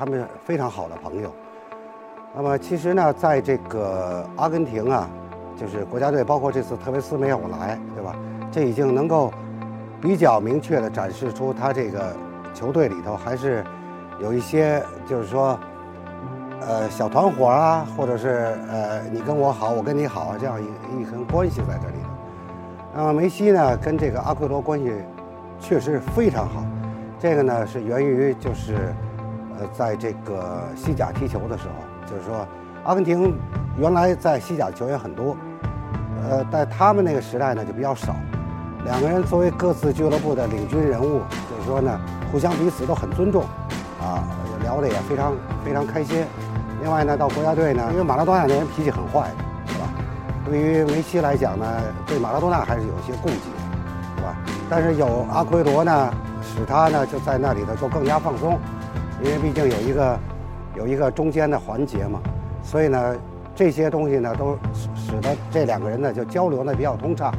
他们非常好的朋友。那么其实呢，在这个阿根廷啊，就是国家队，包括这次特维斯没有来，对吧？这已经能够比较明确地展示出他这个球队里头还是有一些，就是说，呃，小团伙啊，或者是呃，你跟我好，我跟你好，这样一一层关系在这里头。那么梅西呢，跟这个阿奎罗关系确实非常好。这个呢，是源于就是在这个西甲踢球的时候。就是说，阿根廷原来在西甲的球员很多，呃，在他们那个时代呢就比较少。两个人作为各自俱乐部的领军人物，就是说呢，互相彼此都很尊重，啊，聊得也非常非常开心。另外呢，到国家队呢，因为马拉多纳那人脾气很坏，是吧？对于梅西来讲呢，对马拉多纳还是有些顾忌，是吧？但是有阿奎罗呢，使他呢就在那里头就更加放松，因为毕竟有一个。有一个中间的环节嘛，所以呢，这些东西呢都使得这两个人呢就交流呢比较通畅。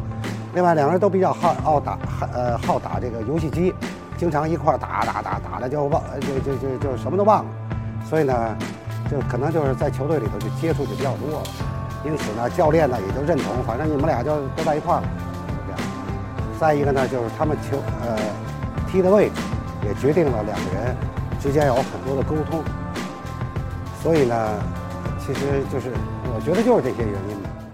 另外，两个人都比较好好打，呃，好打这个游戏机，经常一块打打打打的就忘，就就就就什么都忘了。所以呢，就可能就是在球队里头就接触就比较多了，因此呢，教练呢也就认同，反正你们俩就都在一块了，再一个呢，就是他们球呃踢的位置也决定了两个人之间有很多的沟通。所以呢，其实就是我觉得就是这些原因吧。